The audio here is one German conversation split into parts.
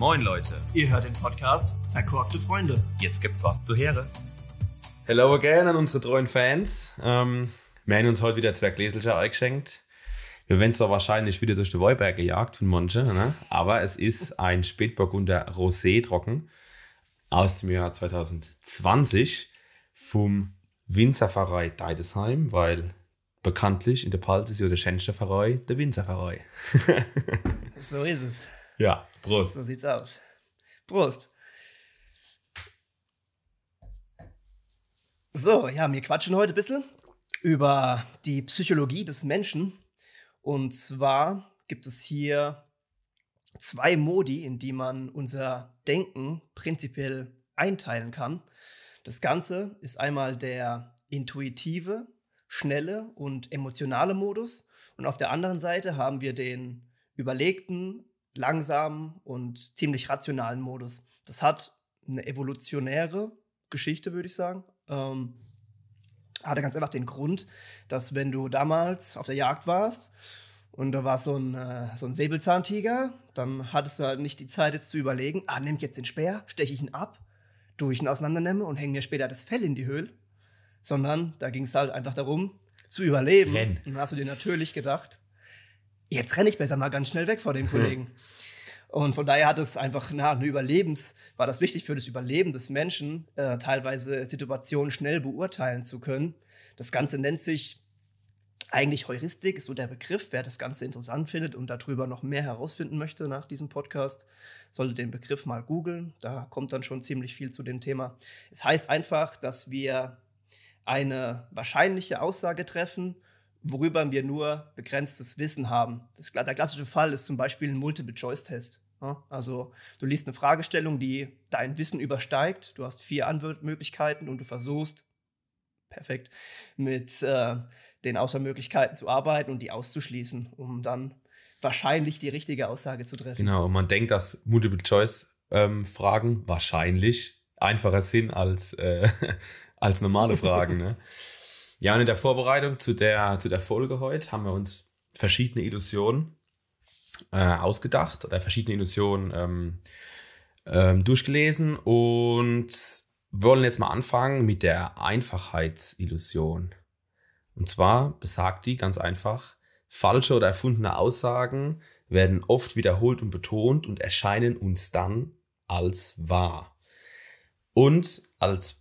Moin Leute, Ihr hört den Podcast Verkorkte Freunde. jetzt gibt's was zu Heere. Hello again an unsere treuen Fans. Ähm, wir haben uns heute wieder zwei Gläselchen eingeschenkt. Wir werden zwar wahrscheinlich wieder durch die Weinberg gejagt von manchen, ne? aber es ist ein Spätburgunder Rosé trocken aus dem Jahr 2020 vom Winzerpfarrei Deidesheim, weil bekanntlich in der Palz ist ja der schönste Pfarrei der Winzerpfarrei. So ist es. Ja, Prost. So sieht's aus. Prost. So, ja, wir quatschen heute ein bisschen über die Psychologie des Menschen. Und zwar gibt es hier zwei Modi, in die man unser Denken prinzipiell einteilen kann. Das Ganze ist einmal der intuitive, schnelle und emotionale Modus. Und auf der anderen Seite haben wir den überlegten, langsamen und ziemlich rationalen Modus. Das hat eine evolutionäre Geschichte, würde ich sagen. Ähm, hatte ganz einfach den Grund, dass wenn du damals auf der Jagd warst und da war so ein, äh, so ein Säbelzahntiger, dann hattest du halt nicht die Zeit jetzt zu überlegen, ah, nimm ich jetzt den Speer, steche ich ihn ab, tue ich ihn auseinandernehme und hänge mir später das Fell in die Höhle, sondern da ging es halt einfach darum, zu überleben. Renn. Und dann hast du dir natürlich gedacht, jetzt renne ich besser mal ganz schnell weg vor den Kollegen. Und von daher hat es einfach, na, eine Überlebens, war das wichtig für das Überleben des Menschen, äh, teilweise Situationen schnell beurteilen zu können. Das Ganze nennt sich eigentlich Heuristik, ist so der Begriff. Wer das Ganze interessant findet und darüber noch mehr herausfinden möchte nach diesem Podcast, sollte den Begriff mal googeln. Da kommt dann schon ziemlich viel zu dem Thema. Es heißt einfach, dass wir eine wahrscheinliche Aussage treffen, worüber wir nur begrenztes Wissen haben. Das, der klassische Fall ist zum Beispiel ein Multiple-Choice-Test. Ja, also du liest eine Fragestellung, die dein Wissen übersteigt. Du hast vier Antwortmöglichkeiten und du versuchst, perfekt, mit äh, den Auswahlmöglichkeiten zu arbeiten und die auszuschließen, um dann wahrscheinlich die richtige Aussage zu treffen. Genau, und man denkt, dass Multiple-Choice-Fragen wahrscheinlich einfacher sind als, äh, als normale Fragen. ne? Ja, und in der Vorbereitung zu der, zu der Folge heute haben wir uns verschiedene Illusionen äh, ausgedacht oder verschiedene Illusionen ähm, ähm, durchgelesen und wollen jetzt mal anfangen mit der Einfachheitsillusion. Und zwar besagt die ganz einfach, falsche oder erfundene Aussagen werden oft wiederholt und betont und erscheinen uns dann als wahr. Und als,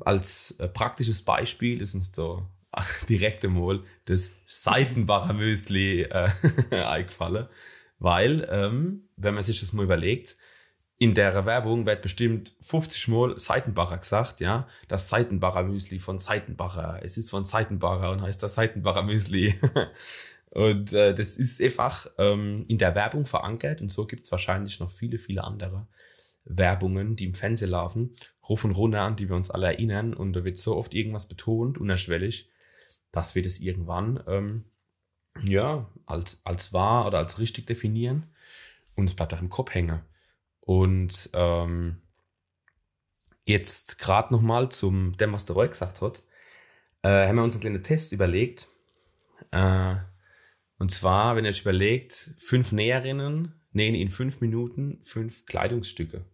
als äh, praktisches Beispiel ist uns so direkt einmal das Seitenbacher Müsli äh, eingefallen. Weil, ähm, wenn man sich das mal überlegt, in der Werbung wird bestimmt 50 Mal Seitenbacher gesagt, ja. Das Seitenbacher Müsli von Seitenbacher. Es ist von Seitenbacher und heißt das Seitenbacher Müsli. und äh, das ist einfach ähm, in der Werbung verankert und so gibt's wahrscheinlich noch viele, viele andere Werbungen, die im Fernsehen laufen, ruf und runter an, die wir uns alle erinnern und da wird so oft irgendwas betont, unerschwellig, dass wir das irgendwann ähm, ja als, als wahr oder als richtig definieren und es bleibt auch im Kopf hängen. Und ähm, jetzt gerade nochmal zum dem, was der Roy gesagt hat, äh, haben wir uns einen kleinen Test überlegt. Äh, und zwar, wenn ihr euch überlegt, fünf Näherinnen nähen in fünf Minuten fünf Kleidungsstücke.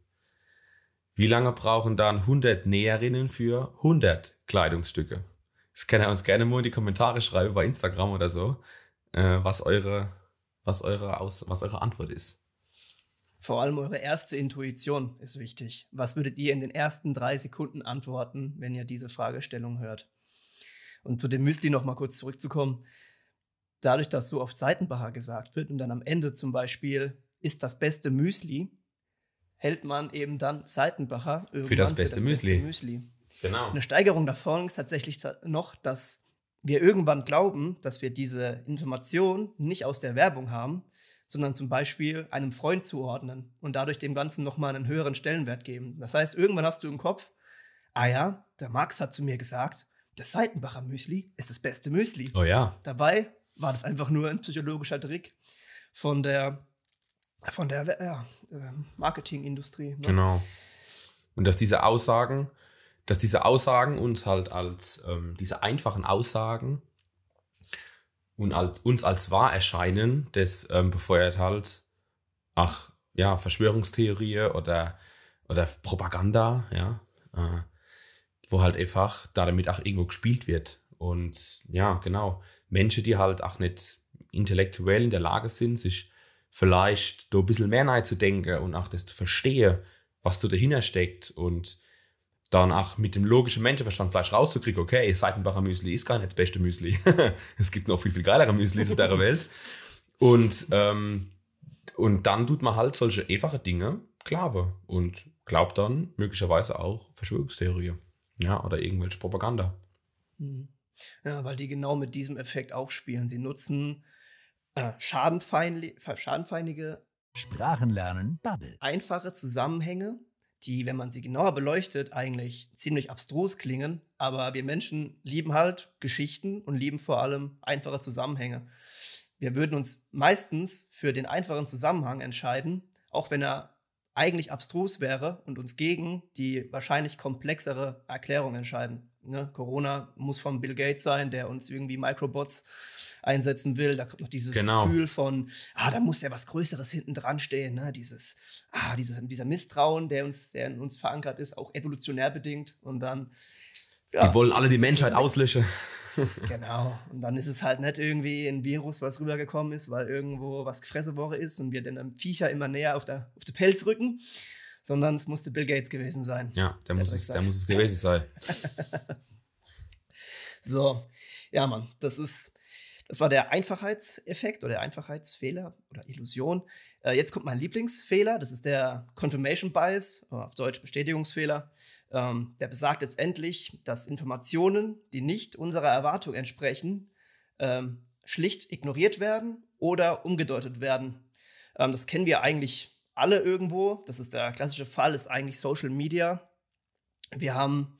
Wie lange brauchen dann 100 Näherinnen für 100 Kleidungsstücke? Das kann ihr uns gerne mal in die Kommentare schreiben bei Instagram oder so, äh, was eure, was eure Aus, was eure Antwort ist. Vor allem eure erste Intuition ist wichtig. Was würdet ihr in den ersten drei Sekunden antworten, wenn ihr diese Fragestellung hört? Und zu dem Müsli noch mal kurz zurückzukommen. Dadurch, dass so oft Seitenbacher gesagt wird und dann am Ende zum Beispiel ist das beste Müsli, hält man eben dann Seitenbacher Für das beste Müsli. Müsli. Genau. Eine Steigerung davon ist tatsächlich noch, dass wir irgendwann glauben, dass wir diese Information nicht aus der Werbung haben, sondern zum Beispiel einem Freund zuordnen und dadurch dem Ganzen nochmal einen höheren Stellenwert geben. Das heißt, irgendwann hast du im Kopf, ah ja, der Max hat zu mir gesagt, das Seitenbacher Müsli ist das beste Müsli. Oh ja. Dabei war das einfach nur ein psychologischer Trick von der, von der ja, äh, Marketingindustrie. Ne? Genau. Und dass diese Aussagen, dass diese Aussagen uns halt als, ähm, diese einfachen Aussagen und als, uns als wahr erscheinen, das ähm, befeuert halt, ach, ja, Verschwörungstheorie oder, oder Propaganda, ja, äh, wo halt einfach da damit auch irgendwo gespielt wird. Und ja, genau, Menschen, die halt auch nicht intellektuell in der Lage sind, sich vielleicht da ein bisschen mehr nahe zu denken und auch das zu verstehen, was da dahinter steckt und dann auch mit dem logischen Menschenverstand vielleicht rauszukriegen, okay, Seitenbacher Müsli ist gar nicht das beste Müsli. es gibt noch viel, viel geilere Müsli auf der Welt. Und, ähm, und dann tut man halt solche einfache Dinge glaube und glaubt dann möglicherweise auch Verschwörungstheorie. Ja, oder irgendwelche Propaganda. Mhm. Ja, weil die genau mit diesem Effekt aufspielen. Sie nutzen äh, schadenfeindige Sprachenlernen Bubble. Einfache Zusammenhänge, die, wenn man sie genauer beleuchtet, eigentlich ziemlich abstrus klingen. Aber wir Menschen lieben halt Geschichten und lieben vor allem einfache Zusammenhänge. Wir würden uns meistens für den einfachen Zusammenhang entscheiden, auch wenn er eigentlich abstrus wäre und uns gegen die wahrscheinlich komplexere Erklärung entscheiden. Ne? Corona muss von Bill Gates sein, der uns irgendwie Microbots einsetzen will. Da kommt noch dieses genau. Gefühl von, ah, da muss ja was Größeres hinten dran stehen. Ne? Dieses, ah, dieser, dieser Misstrauen, der uns, der in uns verankert ist, auch evolutionär bedingt. Und dann. Ja, die wollen alle die Menschheit auslöschen. genau. Und dann ist es halt nicht irgendwie ein Virus, was rübergekommen ist, weil irgendwo was gefressen worden ist und wir den Viecher immer näher auf der, auf der Pelz rücken, sondern es musste Bill Gates gewesen sein. Ja, der, der muss, es, der muss es gewesen sein. so, ja, Mann, das ist, das war der Einfachheitseffekt oder der Einfachheitsfehler oder Illusion. Äh, jetzt kommt mein Lieblingsfehler, das ist der Confirmation Bias, auf Deutsch Bestätigungsfehler. Ähm, der besagt letztendlich, dass Informationen, die nicht unserer Erwartung entsprechen, ähm, schlicht ignoriert werden oder umgedeutet werden. Ähm, das kennen wir eigentlich alle irgendwo. Das ist der klassische Fall, ist eigentlich Social Media. Wir haben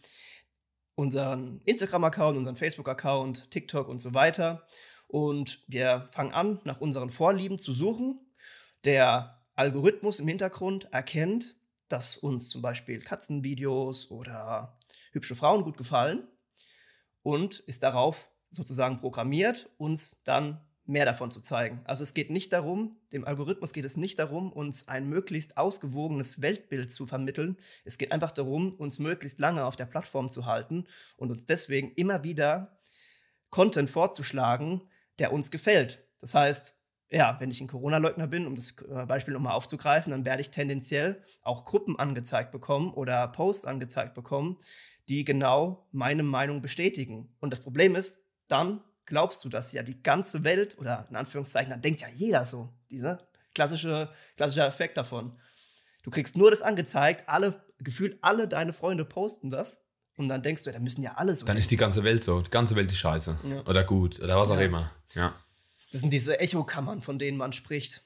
unseren Instagram-Account, unseren Facebook-Account, TikTok und so weiter. Und wir fangen an, nach unseren Vorlieben zu suchen. Der Algorithmus im Hintergrund erkennt, dass uns zum Beispiel Katzenvideos oder hübsche Frauen gut gefallen und ist darauf sozusagen programmiert, uns dann mehr davon zu zeigen. Also es geht nicht darum, dem Algorithmus geht es nicht darum, uns ein möglichst ausgewogenes Weltbild zu vermitteln. Es geht einfach darum, uns möglichst lange auf der Plattform zu halten und uns deswegen immer wieder Content vorzuschlagen, der uns gefällt. Das heißt, ja, wenn ich ein Corona-Leugner bin, um das äh, Beispiel nochmal aufzugreifen, dann werde ich tendenziell auch Gruppen angezeigt bekommen oder Posts angezeigt bekommen, die genau meine Meinung bestätigen. Und das Problem ist, dann glaubst du, dass ja die ganze Welt oder in Anführungszeichen, dann denkt ja jeder so, dieser klassische, klassischer Effekt davon. Du kriegst nur das angezeigt, alle, gefühlt alle deine Freunde posten das und dann denkst du, da müssen ja alle so. Dann denken. ist die ganze Welt so, die ganze Welt ist scheiße ja. oder gut oder was auch ja. immer. Ja. Das sind diese Echokammern, von denen man spricht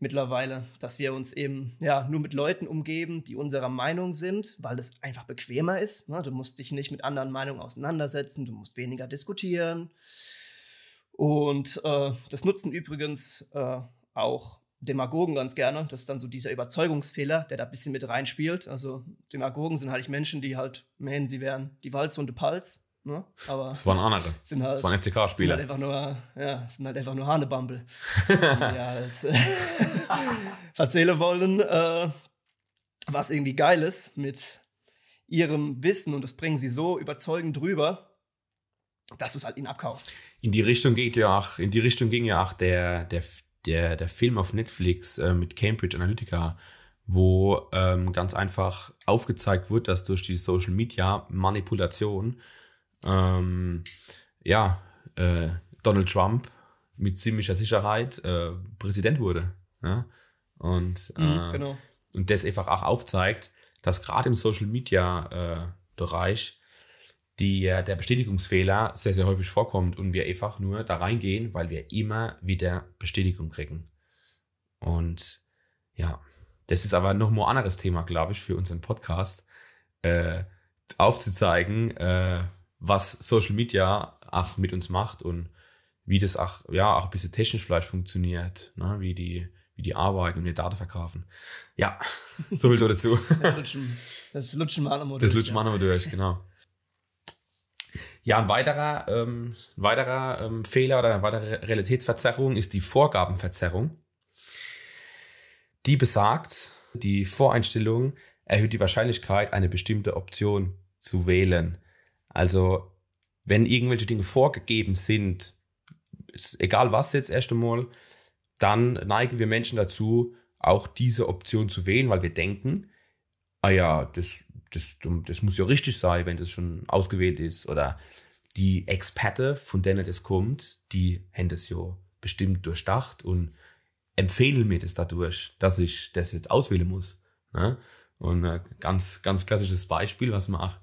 mittlerweile, dass wir uns eben ja nur mit Leuten umgeben, die unserer Meinung sind, weil es einfach bequemer ist. Ne? Du musst dich nicht mit anderen Meinungen auseinandersetzen, du musst weniger diskutieren. Und äh, das nutzen übrigens äh, auch Demagogen ganz gerne. Das ist dann so dieser Überzeugungsfehler, der da ein bisschen mit reinspielt. Also Demagogen sind halt Menschen, die halt meinen, sie wären die Walzhunde Pals. Ne? Aber das waren andere. Sind halt, das waren FCK-Spieler. Sind halt einfach nur, ja, sind halt einfach nur Hanebumble. die halt äh, erzählen wollen, äh, was irgendwie geil ist mit ihrem Wissen und das bringen sie so überzeugend drüber, dass du es halt ihnen abkaufst. In die Richtung geht ja auch, in die Richtung ging ja auch der, der, der, der Film auf Netflix äh, mit Cambridge Analytica, wo ähm, ganz einfach aufgezeigt wird, dass durch die Social Media Manipulation ähm, ja, äh, Donald Trump mit ziemlicher Sicherheit äh, Präsident wurde. Ja? Und, mhm, äh, genau. und das einfach auch aufzeigt, dass gerade im Social Media äh, Bereich die, äh, der Bestätigungsfehler sehr, sehr häufig vorkommt und wir einfach nur da reingehen, weil wir immer wieder Bestätigung kriegen. Und ja, das ist aber noch ein anderes Thema, glaube ich, für unseren Podcast, äh, aufzuzeigen, äh, was Social Media auch mit uns macht und wie das auch, ja, auch ein bisschen technisch vielleicht funktioniert, ne? wie die, wie die arbeiten und die Daten verkaufen. Ja, so viel dazu. Das lutschen, das lutschen wir durch. Das lutschen wir ja. durch, genau. Ja, ein weiterer, ähm, weiterer ähm, Fehler oder eine weitere Realitätsverzerrung ist die Vorgabenverzerrung. Die besagt, die Voreinstellung erhöht die Wahrscheinlichkeit, eine bestimmte Option zu wählen. Also, wenn irgendwelche Dinge vorgegeben sind, egal was jetzt erst einmal, dann neigen wir Menschen dazu, auch diese Option zu wählen, weil wir denken, ah ja, das, das, das muss ja richtig sein, wenn das schon ausgewählt ist. Oder die Experte, von denen das kommt, die haben das ja bestimmt durchdacht und empfehlen mir das dadurch, dass ich das jetzt auswählen muss. Ne? Und ein ganz, ganz klassisches Beispiel, was mir auch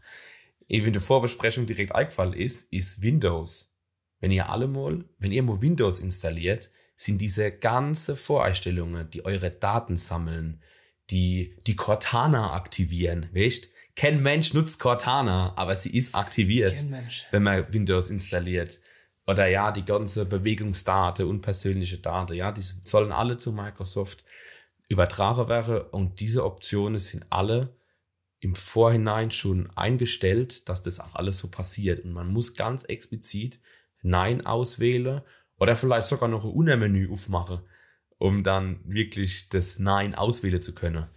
eben in der Vorbesprechung direkt eingefallen ist, ist Windows. Wenn ihr alle mal, wenn ihr mal Windows installiert, sind diese ganze Voreinstellungen, die eure Daten sammeln, die, die Cortana aktivieren, weißt? Kein Mensch nutzt Cortana, aber sie ist aktiviert, wenn man Windows installiert. Oder ja, die ganze Bewegungsdaten und persönliche Daten, ja, die sollen alle zu Microsoft übertragen werden und diese Optionen sind alle im Vorhinein schon eingestellt, dass das auch alles so passiert. Und man muss ganz explizit Nein auswählen oder vielleicht sogar noch ein Untermenü aufmachen, um dann wirklich das Nein auswählen zu können.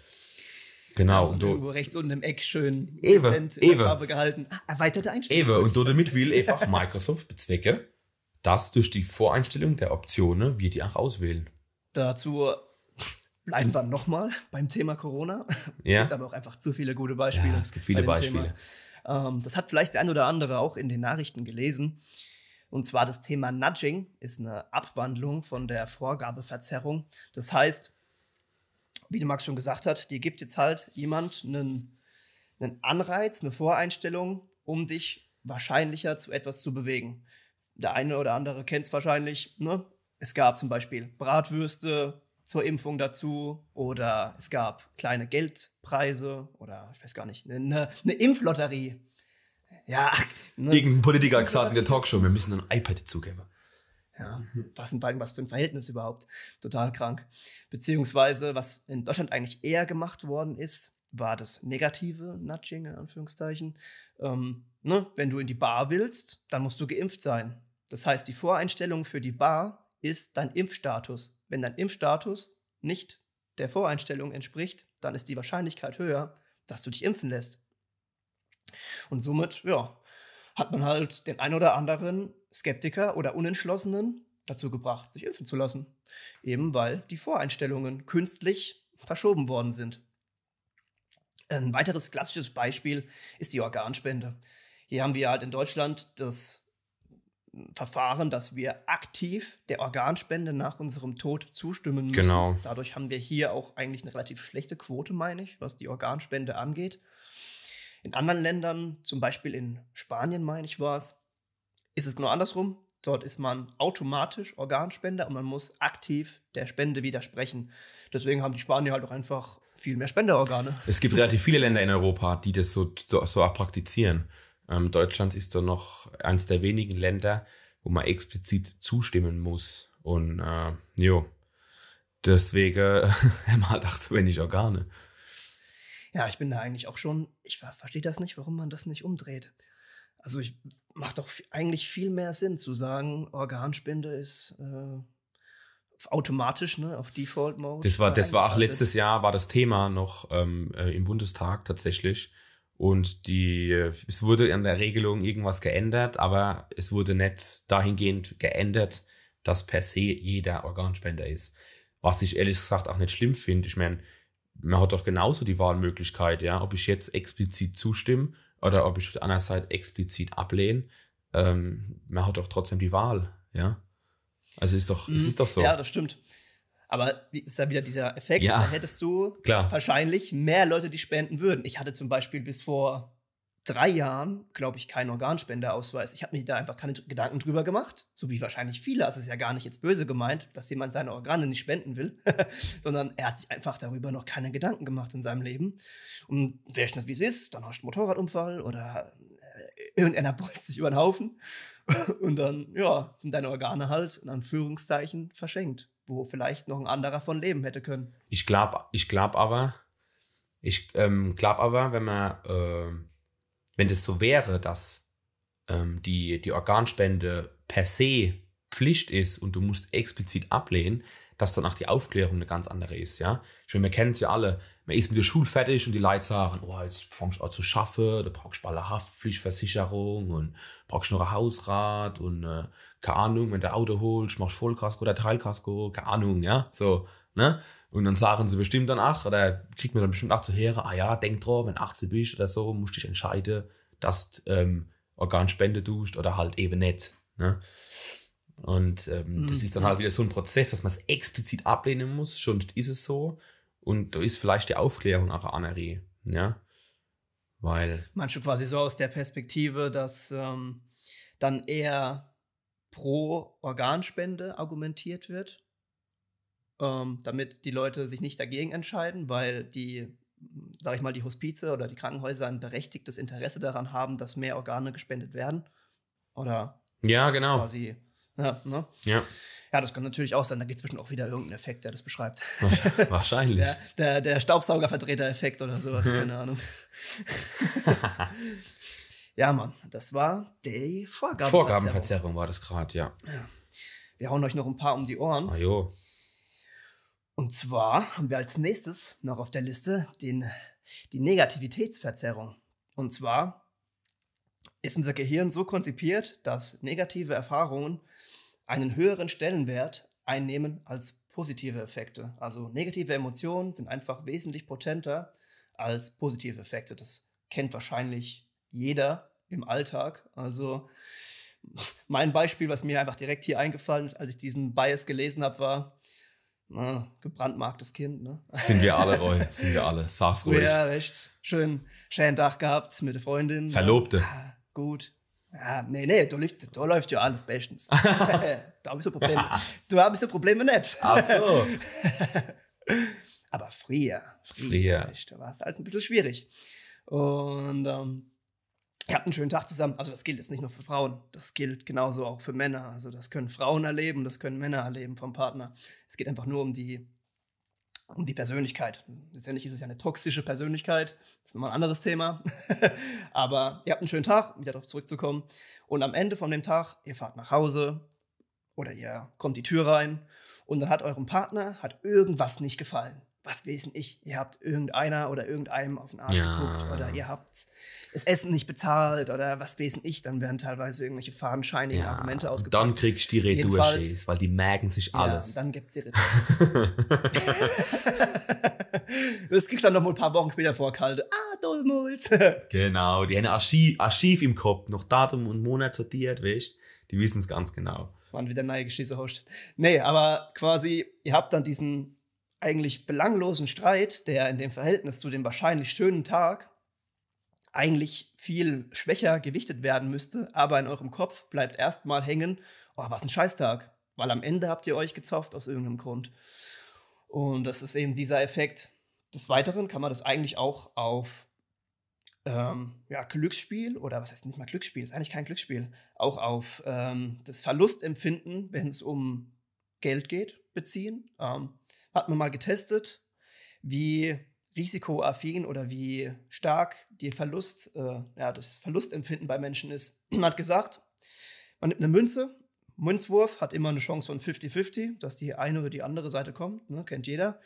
Genau. und du rechts unten im Eck schön Ewe, in der Farbe gehalten. Erweiterte Einstellungen. Ewe, und damit will einfach Microsoft bezwecken, dass durch die Voreinstellung der Optionen wir die auch auswählen. Dazu bleiben wir nochmal beim Thema Corona. Ja. Es gibt aber auch einfach zu viele gute Beispiele. Ja, es gibt viele Beispiele. Ähm, das hat vielleicht der ein oder andere auch in den Nachrichten gelesen. Und zwar das Thema Nudging ist eine Abwandlung von der Vorgabeverzerrung. Das heißt, wie der Max schon gesagt hat, dir gibt jetzt halt jemand einen, einen Anreiz, eine Voreinstellung, um dich wahrscheinlicher zu etwas zu bewegen. Der eine oder andere kennt es wahrscheinlich. Ne? Es gab zum Beispiel Bratwürste zur Impfung dazu oder es gab kleine Geldpreise oder ich weiß gar nicht, eine, eine Impflotterie ja. Ne? Irgendein Politiker hat gesagt in der Talkshow, wir müssen ein iPad dazugeben. Ja, was sind beiden was für ein Verhältnis überhaupt? Total krank. Beziehungsweise, was in Deutschland eigentlich eher gemacht worden ist, war das negative Nudging, in Anführungszeichen. Ähm, ne? Wenn du in die Bar willst, dann musst du geimpft sein. Das heißt, die Voreinstellung für die Bar ist dein Impfstatus. Wenn dein Impfstatus nicht der Voreinstellung entspricht, dann ist die Wahrscheinlichkeit höher, dass du dich impfen lässt. Und somit, ja, hat man halt den ein oder anderen Skeptiker oder Unentschlossenen dazu gebracht, sich impfen zu lassen. Eben weil die Voreinstellungen künstlich verschoben worden sind. Ein weiteres klassisches Beispiel ist die Organspende. Hier haben wir halt in Deutschland das Verfahren, dass wir aktiv der Organspende nach unserem Tod zustimmen müssen. Genau. Dadurch haben wir hier auch eigentlich eine relativ schlechte Quote, meine ich, was die Organspende angeht. In anderen Ländern, zum Beispiel in Spanien, meine ich, war es, ist es genau andersrum. Dort ist man automatisch Organspender und man muss aktiv der Spende widersprechen. Deswegen haben die Spanier halt auch einfach viel mehr Spenderorgane. Es gibt relativ viele Länder in Europa, die das so, so, auch praktizieren. Ähm, Deutschland ist doch noch eines der wenigen Länder, wo man explizit zustimmen muss. Und äh, jo, deswegen haben wir halt auch so wenig Organe. Ja, ich bin da eigentlich auch schon, ich verstehe das nicht, warum man das nicht umdreht. Also ich macht doch eigentlich viel mehr Sinn zu sagen, Organspende ist äh, automatisch, ne, auf Default Mode. Das war, das war auch letztes Jahr war das Thema noch ähm, äh, im Bundestag tatsächlich. Und die, es wurde an der Regelung irgendwas geändert, aber es wurde nicht dahingehend geändert, dass per se jeder Organspender ist. Was ich ehrlich gesagt auch nicht schlimm finde. Ich meine, man hat doch genauso die Wahlmöglichkeit, ja, ob ich jetzt explizit zustimme oder ob ich auf der anderen Seite explizit ablehne. Ähm, man hat doch trotzdem die Wahl, ja. Also ist doch, mhm. es ist doch so. Ja, das stimmt. Aber ist da wieder dieser Effekt, ja, da hättest du klar. wahrscheinlich mehr Leute, die spenden würden. Ich hatte zum Beispiel bis vor drei Jahren, glaube ich, keinen Organspendeausweis. Ich habe mir da einfach keine Gedanken drüber gemacht, so wie wahrscheinlich viele. Es ist ja gar nicht jetzt böse gemeint, dass jemand seine Organe nicht spenden will, sondern er hat sich einfach darüber noch keine Gedanken gemacht in seinem Leben. Und wer schnell wie es ist, dann hast du einen Motorradunfall oder äh, irgendeiner bolzt sich über den Haufen und dann, ja, sind deine Organe halt in Anführungszeichen verschenkt, wo vielleicht noch ein anderer von leben hätte können. Ich glaube ich glaub aber, ich ähm, glaube aber, wenn man äh wenn das so wäre, dass ähm, die, die Organspende per se Pflicht ist und du musst explizit ablehnen, dass dann auch die Aufklärung eine ganz andere ist, ja. Ich meine, wir kennen es ja alle. Man ist mit der Schule fertig und die Leute sagen, oh, jetzt fängst du an zu schaffen, da brauchst du eine Haftpflichtversicherung und brauchst noch ein Hausrat und äh, keine Ahnung, wenn du Auto holst, machst Vollkasko oder Teilkasko, keine Ahnung, ja, so, ne? Und dann sagen sie bestimmt dann, ach, oder kriegt man dann bestimmt auch zu hören, ah ja, denk dran, wenn 18 bist oder so, musst du dich entscheiden, dass du ähm, Organspende tust oder halt eben nicht, ne? Und ähm, Mhm. das ist dann halt wieder so ein Prozess, dass man es explizit ablehnen muss, schon ist es so. Und da ist vielleicht die Aufklärung auch eine andere, ja. Weil, du quasi so aus der Perspektive, dass ähm, dann eher pro Organspende argumentiert wird, ähm, damit die Leute sich nicht dagegen entscheiden, weil die, sag ich mal, die Hospize oder die Krankenhäuser ein berechtigtes Interesse daran haben, dass mehr Organe gespendet werden? Oder ja, genau. quasi, ja, ne? Ja, Ja, das kann natürlich auch sein. Da gibt es bestimmt auch wieder irgendeinen Effekt, der das beschreibt. wahrscheinlich. Der, der, der Staubsaugervertreter-Effekt oder sowas, keine Ahnung. ja, Mann, das war die Vorgabenverzerrung. Vorgabenverzerrung war das gerade, ja. Wir hauen euch noch ein paar um die Ohren. Ah, jo. Und zwar haben wir als nächstes noch auf der Liste den, die Negativitätsverzerrung. Und zwar ist unser Gehirn so konzipiert, dass negative Erfahrungen einen höheren Stellenwert einnehmen als positive Effekte. Also negative Emotionen sind einfach wesentlich potenter als positive Effekte. Das kennt wahrscheinlich jeder im Alltag. Also mein Beispiel, was mir einfach direkt hier eingefallen ist, als ich diesen Bias gelesen habe, war na, gebrandmarktes Kind. Ne? Sind wir alle, Roy. Sind wir alle. Sag's ruhig. Ja, recht. Schön, schönen Tag gehabt mit der Freundin. Verlobte. Ja, gut. Ja, nee, nee, da läuft, da läuft ja alles bestens. da habe ich so Probleme. Du hast so Probleme nicht. Ach so. Aber früher, früher, Früher. echt, da war es alles ein bisschen schwierig. Und ähm, ihr habt einen schönen Tag zusammen. Also das gilt jetzt nicht nur für Frauen, das gilt genauso auch für Männer. Also das können Frauen erleben, das können Männer erleben vom Partner. Es geht einfach nur um die, um die Persönlichkeit. Letztendlich ist es ja eine toxische Persönlichkeit. Das ist nochmal ein anderes Thema. Aber ihr habt einen schönen Tag, um wieder darauf zurückzukommen. Und am Ende von dem Tag, ihr fahrt nach Hause oder ihr kommt die Tür rein und dann hat eurem Partner hat irgendwas nicht gefallen. Was weiß ich? Ihr habt irgendeiner oder irgendeinem auf den Arsch Ja. geguckt oder ihr habt das Essen nicht bezahlt oder was weiß ich? Dann werden teilweise irgendwelche fadenscheinigen Ja, Argumente ausgepackt. dann kriegst du die Retour, weil die merken sich Ja, alles. und dann gibt's die Retour. das kriegst du dann noch mal ein paar Wochen später vorkalte. Ah, Dolmuls. genau, die haben ein Archiv, Archiv im Kopf, noch Datum und Monat sortiert, weißt Die wissen es ganz genau. Wann wieder neue Geschichte hostet. Nee, aber quasi, ihr habt dann diesen eigentlich belanglosen Streit, der in dem Verhältnis zu dem wahrscheinlich schönen Tag eigentlich viel schwächer gewichtet werden müsste, aber in eurem Kopf bleibt erstmal hängen, oh, was ein Scheißtag. Weil am Ende habt ihr euch gezofft aus irgendeinem Grund. Und das ist eben dieser Effekt. Des Weiteren kann man das eigentlich auch auf ähm, ja, Glücksspiel oder was heißt nicht mal Glücksspiel, ist eigentlich kein Glücksspiel, auch auf ähm, das Verlustempfinden, wenn es um Geld geht, beziehen. Ähm, hat man mal getestet, wie risikoaffin oder wie stark die Verlust, äh, ja, das Verlustempfinden bei Menschen ist. Man hat gesagt, man nimmt eine Münze, Münzwurf hat immer eine Chance von 50-50, dass die eine oder die andere Seite kommt, ne, kennt jeder.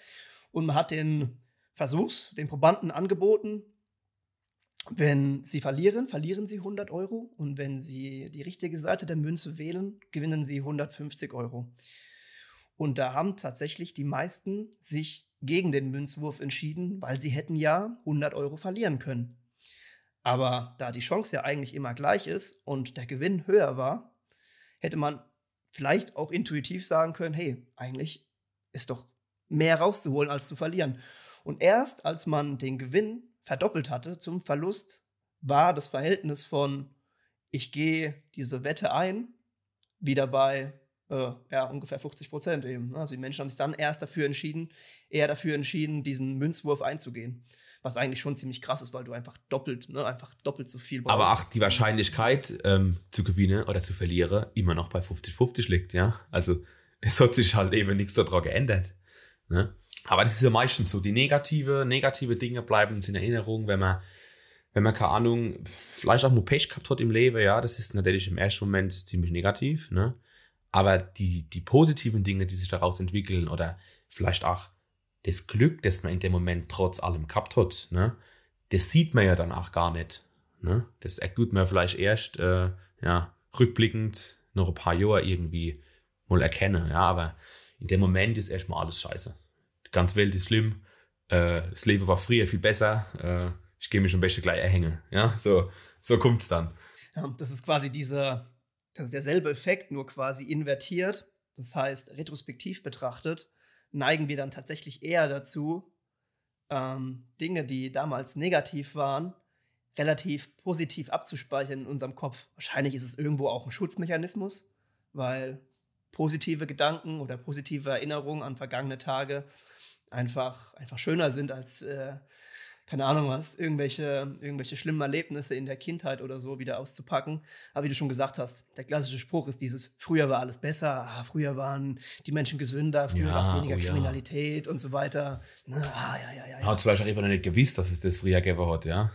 Und man hat den Versuchs, den Probanden angeboten, wenn sie verlieren, verlieren sie 100 Euro und wenn sie die richtige Seite der Münze wählen, gewinnen sie 150 Euro. Und da haben tatsächlich die meisten sich gegen den Münzwurf entschieden, weil sie hätten ja 100 Euro verlieren können. Aber da die Chance ja eigentlich immer gleich ist und der Gewinn höher war, hätte man vielleicht auch intuitiv sagen können, hey, eigentlich ist doch mehr rauszuholen als zu verlieren. Und erst als man den Gewinn verdoppelt hatte zum Verlust, war das Verhältnis von ich gehe diese Wette ein, wieder bei äh, ja, ungefähr 50 Prozent eben. ne? Also die Menschen haben sich dann erst dafür entschieden, eher dafür entschieden, diesen Münzwurf einzugehen. Was eigentlich schon ziemlich krass ist, weil du einfach doppelt, ne, einfach doppelt so viel Aber brauchst. auch die Wahrscheinlichkeit ähm, zu gewinnen oder zu verlieren immer noch bei 50-50 liegt, ja. Also es hat sich halt eben nichts daran geändert. Ne? Aber das ist ja meistens so. Die negative, negative Dinge bleiben uns in Erinnerung, wenn man, wenn man keine Ahnung, vielleicht auch mal Pech gehabt hat im Leben, ja, das ist natürlich im ersten Moment ziemlich negativ, ne? Aber die, die positiven Dinge, die sich daraus entwickeln oder vielleicht auch das Glück, das man in dem Moment trotz allem gehabt hat, ne, das sieht man ja dann auch gar nicht. Ne? Das tut man vielleicht erst äh, ja, rückblickend noch ein paar Jahre irgendwie mal erkennen. Ja, aber in dem Moment ist erstmal alles scheiße. Die ganze Welt ist schlimm. Äh, das Leben war früher viel besser. Äh, ich gehe mich am besten gleich erhängen. Ja, so, so kommt's dann. Ja, das ist quasi dieser, das ist derselbe Effekt, nur quasi invertiert. Das heißt, retrospektiv betrachtet, neigen wir dann tatsächlich eher dazu, ähm, Dinge, die damals negativ waren, relativ positiv abzuspeichern in unserem Kopf. Wahrscheinlich ist es irgendwo auch ein Schutzmechanismus, weil positive Gedanken oder positive Erinnerungen an vergangene Tage einfach, einfach schöner sind als, äh, keine Ahnung was, irgendwelche, irgendwelche schlimmen Erlebnisse in der Kindheit oder so wieder auszupacken. Aber wie du schon gesagt hast, der klassische Spruch ist dieses, früher war alles besser, ah, früher waren die Menschen gesünder, früher Ja, gab es weniger oh ja. Kriminalität und so weiter. Na, ah, ja, ja, ja, ja. Hat vielleicht auch einfach noch nicht gewusst, dass es das früher gegeben hat, ja.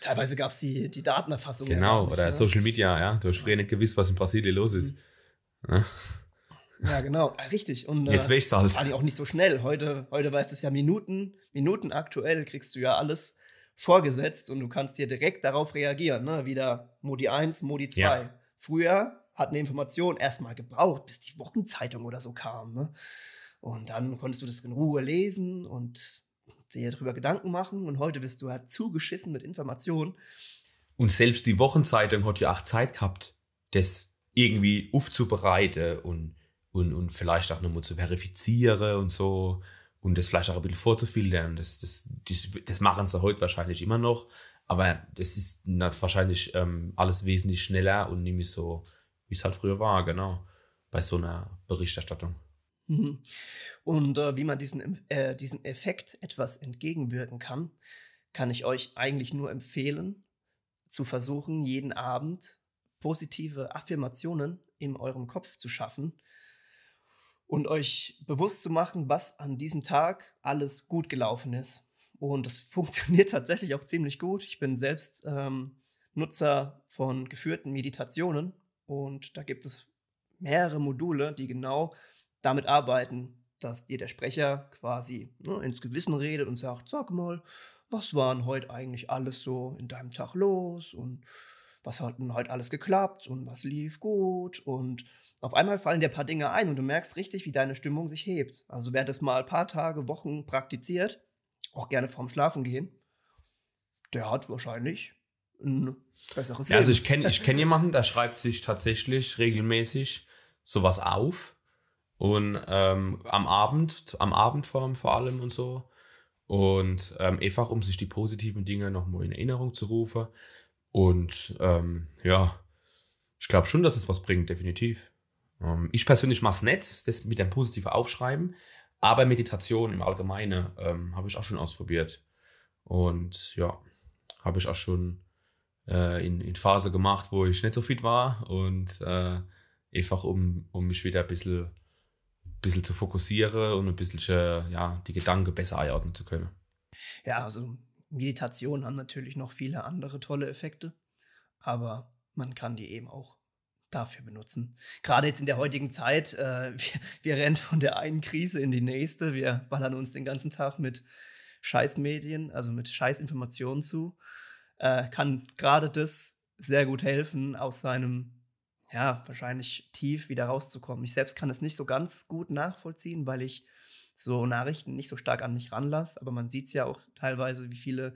Teilweise gab es die, die Datenerfassung. ja Genau, nicht, oder ne? Social Media, ja. Du hast früher nicht gewusst, was in Brasilien los ist. Ja. Ja, genau, richtig. Und, Jetzt äh, du halt. Vor allem auch nicht so schnell. Heute, heute weißt du es ja Minuten, Minuten aktuell kriegst du ja alles vorgesetzt und du kannst hier direkt darauf reagieren. Ne? Wieder Modi 1, Modi 2. Ja. Früher hat eine Information erstmal gebraucht, bis die Wochenzeitung oder so kam. Ne? Und dann konntest du das in Ruhe lesen und dir darüber Gedanken machen. Und heute bist du halt zugeschissen mit Informationen. Und selbst die Wochenzeitung hat ja auch Zeit gehabt, das irgendwie aufzubereiten und, und, und vielleicht auch nochmal zu verifizieren und so und das vielleicht auch ein bisschen vorzufiltern. Das, das, das, das machen sie heute wahrscheinlich immer noch, aber das ist wahrscheinlich ähm, alles wesentlich schneller und mehr so, wie es halt früher war, genau, bei so einer Berichterstattung. Mhm. Und äh, wie man diesen, äh, diesem Effekt etwas entgegenwirken kann, kann ich euch eigentlich nur empfehlen, zu versuchen, jeden Abend positive Affirmationen in eurem Kopf zu schaffen und euch bewusst zu machen, was an diesem Tag alles gut gelaufen ist. Und das funktioniert tatsächlich auch ziemlich gut. Ich bin selbst ähm, Nutzer von geführten Meditationen und da gibt es mehrere Module, die genau damit arbeiten, dass dir der Sprecher quasi ne, ins Gewissen redet und sagt, sag mal, was war denn heute eigentlich alles so in deinem Tag los und was hat denn heute alles geklappt und was lief gut und auf einmal fallen dir ein paar Dinge ein und du merkst richtig, wie deine Stimmung sich hebt. Also wer das mal ein paar Tage, Wochen praktiziert, auch gerne vorm Schlafen gehen, der hat wahrscheinlich ein besseres Ja, also Leben. ich kenne ich kenn jemanden, der schreibt sich tatsächlich regelmäßig sowas auf. Und ähm, am Abend, am Abend vor, vor allem und so. Und ähm, einfach, um sich die positiven Dinge nochmal in Erinnerung zu rufen. Und ähm, ja, ich glaube schon, dass es was bringt, definitiv. Ähm, ich persönlich mache es nicht, das mit dem positiven Aufschreiben. Aber Meditation im Allgemeinen ähm, habe ich auch schon ausprobiert. Und ja, habe ich auch schon äh, in, in Phase gemacht, wo ich nicht so fit war und äh, einfach um, um mich wieder ein bisschen, bisschen zu fokussieren und ein bisschen äh, ja, die Gedanken besser einordnen zu können. Ja, also Meditation haben natürlich noch viele andere tolle Effekte, aber man kann die eben auch dafür benutzen. Gerade jetzt in der heutigen Zeit, äh, wir, wir rennen von der einen Krise in die nächste, wir ballern uns den ganzen Tag mit Scheißmedien, also mit Scheißinformationen zu, äh, kann gerade das sehr gut helfen, aus seinem, ja, wahrscheinlich tief wieder rauszukommen. Ich selbst kann es nicht so ganz gut nachvollziehen, weil ich so Nachrichten nicht so stark an mich ranlasse, aber man sieht es ja auch teilweise, wie viele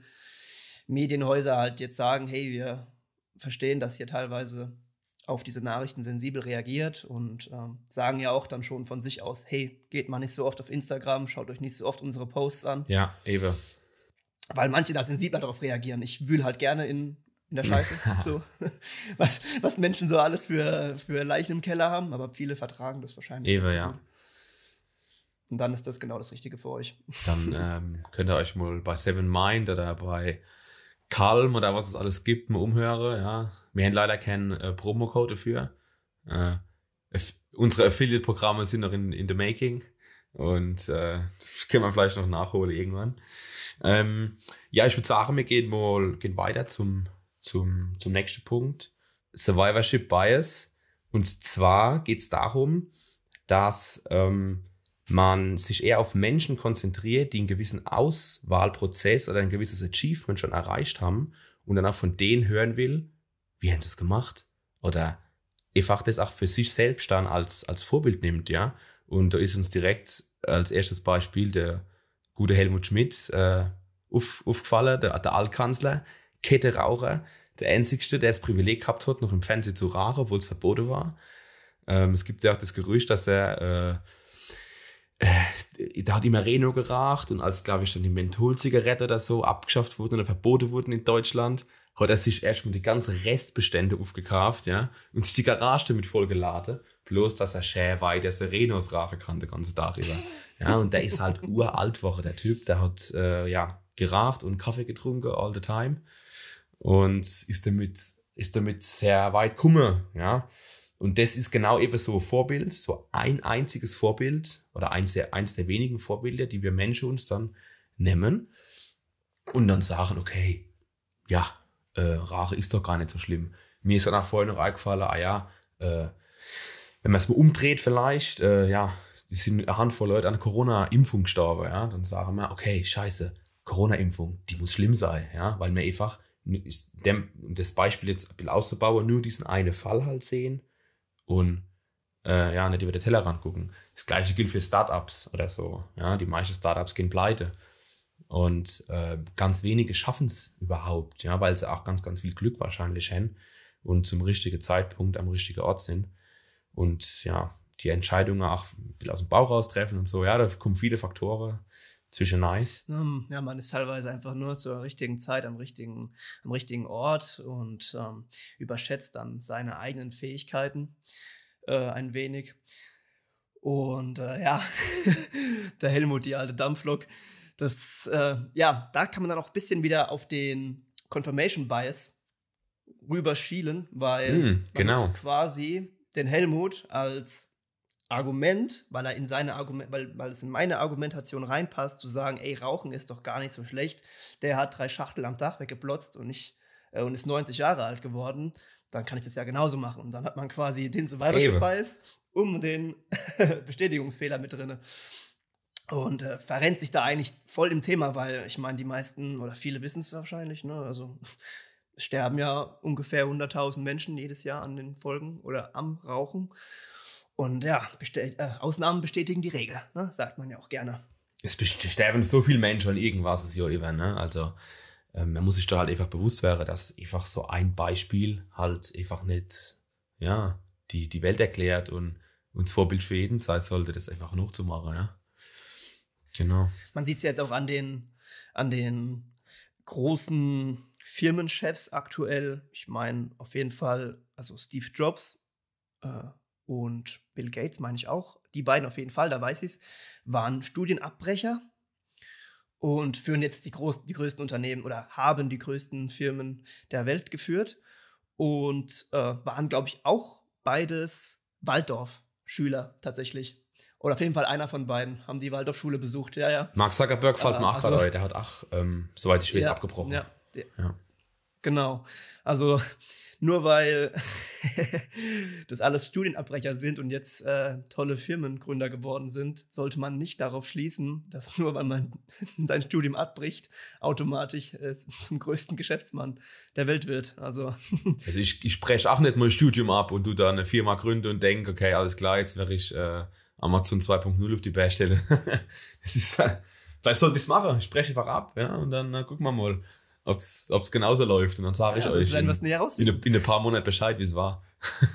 Medienhäuser halt jetzt sagen, hey, wir verstehen, dass hier teilweise auf diese Nachrichten sensibel reagiert und ähm, sagen ja auch dann schon von sich aus, hey, geht mal nicht so oft auf Instagram, schaut euch nicht so oft unsere Posts an, Ja, Ewe. weil manche da sensibler darauf reagieren. Ich wühle halt gerne in, in der Scheiße, so, was, was Menschen so alles für, für Leichen im Keller haben, aber viele vertragen das wahrscheinlich. Ewe, ja. gut. Und dann ist das genau das Richtige für euch. Dann ähm, könnt ihr euch mal bei Seven Mind oder bei Calm oder was es alles gibt, mal umhören. Ja. Wir haben leider keinen äh, Promocode dafür. Äh, unsere Affiliate-Programme sind noch in, in the making. Und äh, das können wir vielleicht noch nachholen irgendwann. Ähm, ja, ich würde sagen, wir gehen mal gehen weiter zum, zum, zum nächsten Punkt. Survivorship Bias. Und zwar geht es darum, dass ähm, man sich eher auf Menschen konzentriert, die einen gewissen Auswahlprozess oder ein gewisses Achievement schon erreicht haben und dann auch von denen hören will, wie haben sie es gemacht? Oder einfach das auch für sich selbst dann als, als Vorbild nimmt, ja. Und da ist uns direkt als erstes Beispiel der gute Helmut Schmidt äh, auf, aufgefallen, der, der Altkanzler, Kette Raucher, der einzigste, der das Privileg gehabt hat, noch im Fernsehen zu rauchen, obwohl es verboten war. Ähm, es gibt ja auch das Gerücht, dass er äh, da hat immer Reno geraucht und als, glaube ich, dann die Mentholzigarette oder so abgeschafft wurden oder verboten wurden in Deutschland, hat er sich erstmal die ganzen Restbestände aufgekauft, ja, und sich die Garage damit vollgeladen. Bloß, dass er schön weit der Serenos rauchen kann, den ganzen Tag über. Ja, und der ist halt uralt war der Typ, der hat, äh, ja, geraucht und Kaffee getrunken all the time und ist damit, ist damit sehr weit gekommen, ja. Und das ist genau eben so ein Vorbild, so ein einziges Vorbild oder eins der, eins der wenigen Vorbilder, die wir Menschen uns dann nehmen und dann sagen, okay, ja, äh, Rache ist doch gar nicht so schlimm. Mir ist dann auch vorhin noch eingefallen, ah ja, äh, wenn man es mal umdreht vielleicht, äh, ja, die sind eine Handvoll Leute an Corona-Impfung gestorben, ja, dann sagen wir, okay, scheiße, Corona-Impfung, die muss schlimm sein, ja, weil wir einfach, um das Beispiel jetzt ein bisschen auszubauen, nur diesen einen Fall halt sehen und äh, ja, nicht über den Tellerrand gucken. Das gleiche gilt für Startups oder so, ja, die meisten Startups gehen pleite. Und äh, ganz wenige schaffen es überhaupt, ja, weil sie auch ganz, ganz viel Glück wahrscheinlich haben und zum richtigen Zeitpunkt am richtigen Ort sind. Und ja, die Entscheidungen auch aus dem Bauch raus treffen und so, ja, da kommen viele Faktoren zwischen rein. Ja, man ist teilweise einfach nur zur richtigen Zeit am richtigen, am richtigen Ort und ähm, überschätzt dann seine eigenen Fähigkeiten äh, ein wenig. Und äh, ja, der Helmut, die alte Dampflok, das, äh, ja, da kann man dann auch ein bisschen wieder auf den Confirmation Bias rüberschielen, weil mm, genau. man quasi den Helmut als Argument, weil er in seine Argument, weil, weil es in meine Argumentation reinpasst, zu sagen, ey, Rauchen ist doch gar nicht so schlecht. Der hat drei Schachtel am Dach weggeblotzt und ich äh, und ist 90 Jahre alt geworden. Dann kann ich das ja genauso machen. Und dann hat man quasi den Survivorship Bias um den Bestätigungsfehler mit drin. Und äh, verrennt sich da eigentlich voll im Thema, weil ich meine, die meisten oder viele wissen es wahrscheinlich, ne? Also sterben ja ungefähr 100.000 Menschen jedes Jahr an den Folgen oder am Rauchen. Und ja, äh, Ausnahmen bestätigen die Regel, ne? sagt man ja auch gerne. Es sterben so viele Menschen an irgendwas das Jahr über. Ne? Also ähm, man muss sich da halt einfach bewusst werden, dass einfach so ein Beispiel halt einfach nicht ja, die, die Welt erklärt und uns Vorbild für jeden sein sollte, das einfach noch zu machen. Ja? Genau. Man sieht es jetzt auch an den, an den großen Firmenchefs aktuell. Ich meine, auf jeden Fall, also Steve Jobs, äh, und Bill Gates meine ich auch, die beiden auf jeden Fall, da weiß ich es, waren Studienabbrecher und führen jetzt die, groß, die größten Unternehmen oder haben die größten Firmen der Welt geführt und äh, waren, glaube ich, auch beides Waldorf-Schüler tatsächlich. Oder auf jeden Fall einer von beiden haben die Waldorfschule besucht, ja, ja. Mark Zuckerberg fällt äh, mir auch also, der hat auch, ähm, soweit ich weiß, ja, abgebrochen. Ja, ja. Genau. Also nur weil das alles Studienabbrecher sind und jetzt äh, tolle Firmengründer geworden sind, sollte man nicht darauf schließen, dass nur weil man sein Studium abbricht, automatisch äh, zum größten Geschäftsmann der Welt wird. Also, also ich, ich spreche auch nicht mal Studium ab und du da eine Firma gründe und denke, okay, alles klar, jetzt wäre ich äh, Amazon 2.0 auf die Baustelle. das ist, äh, vielleicht sollte ich es machen, ich spreche einfach ab, ja, und dann äh, gucken wir mal ob es genauso läuft. Und dann sage ich ja, euch in, in, in, ein paar Monaten Bescheid, wie es war.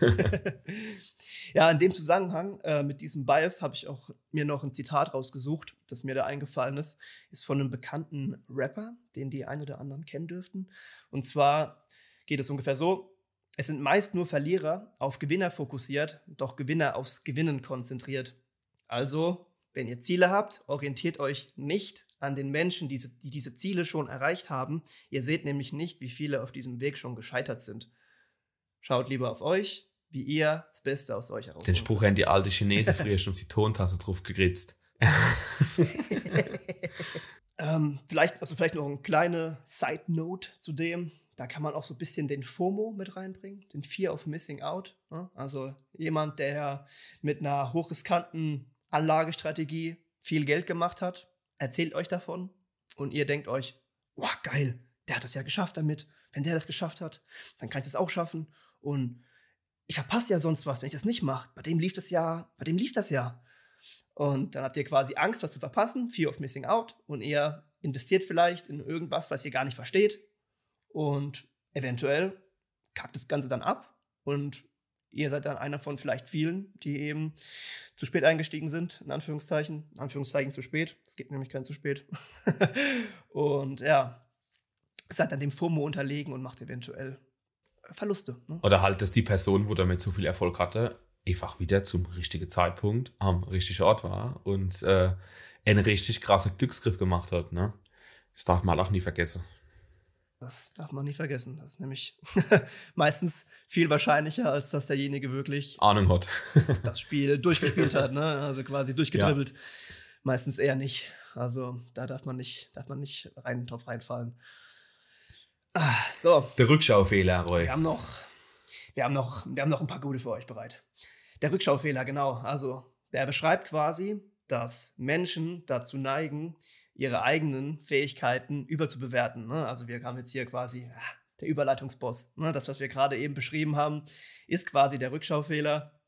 ja, in dem Zusammenhang äh, mit diesem Bias habe ich auch mir noch ein Zitat rausgesucht, das mir da eingefallen ist. Ist von einem bekannten Rapper, den die ein oder anderen kennen dürften. Und zwar geht es ungefähr so. Es sind meist nur Verlierer auf Gewinner fokussiert, doch Gewinner aufs Gewinnen konzentriert. Also wenn ihr Ziele habt, orientiert euch nicht an den Menschen, die diese, Ziele schon erreicht haben. Ihr seht nämlich nicht, wie viele auf diesem Weg schon gescheitert sind. Schaut lieber auf euch, wie ihr das Beste aus euch heraus. Den Spruch haben die alte Chinesen früher schon auf die Tontasse drauf gegritzt. ähm, vielleicht, also vielleicht noch eine kleine Side Note zu dem. da kann man auch so ein bisschen den FOMO mit reinbringen, den Fear of Missing Out. Ne? Also jemand, der mit einer hochriskanten Anlagestrategie viel Geld gemacht hat, erzählt euch davon und ihr denkt euch, wow, geil, der hat das ja geschafft damit. Wenn der das geschafft hat, dann kann ich das auch schaffen. Und ich verpasse ja sonst was, wenn ich das nicht mache. Bei dem lief das ja, bei dem lief das ja. Und dann habt ihr quasi Angst, was zu verpassen, Fear of Missing Out. Und ihr investiert vielleicht in irgendwas, was ihr gar nicht versteht. Und eventuell kackt das Ganze dann ab. Und ihr seid dann einer von vielleicht vielen, die eben zu spät eingestiegen sind, in Anführungszeichen. In Anführungszeichen zu spät. Es gibt nämlich kein zu spät. und ja, seid dann dem FOMO unterlegen und macht eventuell Verluste. Ne? Oder halt, dass die Person, wo damit so viel Erfolg hatte, einfach wieder zum richtigen Zeitpunkt am richtigen Ort war und äh, einen richtig krassen Glücksgriff gemacht hat. Ne? Das darf man auch nie vergessen. Das darf man nie vergessen. Das ist nämlich meistens viel wahrscheinlicher, als dass derjenige wirklich Ahnung hat. das Spiel durchgespielt hat, ne? Also quasi durchgedribbelt. Ja. Meistens eher nicht. Also da darf man nicht, darf man nicht rein drauf reinfallen. Ah, so. Der Rückschaufehler, Roy. Wir haben noch, wir haben noch, wir haben noch ein paar gute für euch bereit. Der Rückschaufehler, genau. Also, der beschreibt quasi, dass Menschen dazu neigen, ihre eigenen Fähigkeiten überzubewerten. Ne? Also wir haben jetzt hier quasi ah, der Überleitungsboss. Ne? Das, was wir gerade eben beschrieben haben, ist quasi der Rückschaufehler.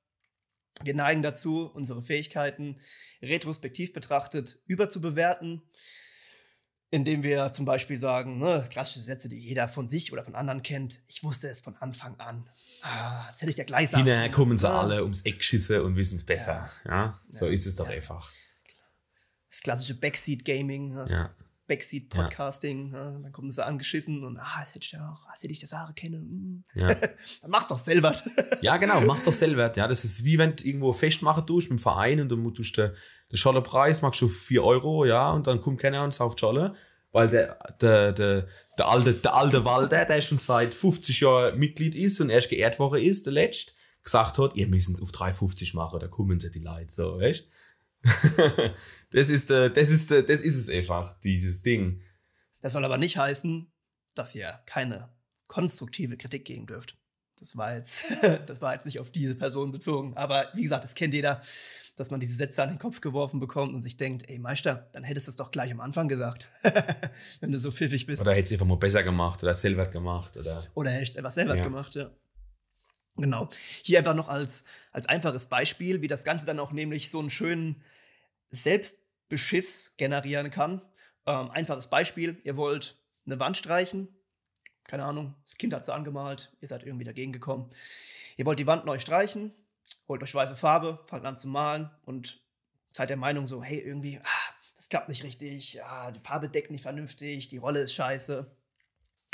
Wir neigen dazu, unsere Fähigkeiten retrospektiv betrachtet überzubewerten indem wir zum Beispiel sagen, ne, klassische Sätze, die jeder von sich oder von anderen kennt. Ich wusste es von Anfang an. Ah, jetzt hätte ich ja gleich sagen. Hinterher kommen sie ja. alle ums Eck schisse und wissen es besser. Ja, ja so ja. ist es doch einfach. Das klassische Backseat-Gaming, das Backseat-Podcasting. Dann kommen sie angeschissen und ah, das hätte ich ja auch, als hätte ich das Haare kenne. Mm. Ja. dann mach's doch selber. ja, genau, mach's doch selber. Ja, das ist wie wenn du irgendwo festmachen tust mit dem Verein und dann tust du der Scholle Preis machst du 4 Euro, ja, und dann kommt keiner und sauft Scholle. Weil der, der, der, der alte, der alte Walter, der schon seit 50 Jahren Mitglied ist und erst geehrt worden ist, der letzte, gesagt hat, ihr müsst es auf 3,50 machen, da kommen sie die Leute, so, weißt? das ist, äh, das ist, äh, das ist es einfach, dieses Ding. Das soll aber nicht heißen, dass ihr keine konstruktive Kritik geben dürft. Das war jetzt, das war jetzt nicht auf diese Person bezogen. Aber wie gesagt, das kennt jeder dass man diese Sätze an den Kopf geworfen bekommt und sich denkt, ey Meister, dann hättest du es doch gleich am Anfang gesagt, wenn du so pfiffig bist. Oder hättest du einfach mal besser gemacht oder selber gemacht. Oder, oder hättest du etwas selber ja. gemacht, ja. Genau. Hier einfach noch als, als einfaches Beispiel, wie das Ganze dann auch nämlich so einen schönen Selbstbeschiss generieren kann. Ähm, einfaches Beispiel, ihr wollt eine Wand streichen, keine Ahnung, das Kind hat sie angemalt, ihr seid irgendwie dagegen gekommen. Ihr wollt die Wand neu streichen, holt euch weiße Farbe, fangt an zu malen und seid der Meinung so, hey, irgendwie, ah, das klappt nicht richtig, ah, die Farbe deckt nicht vernünftig, die Rolle ist scheiße.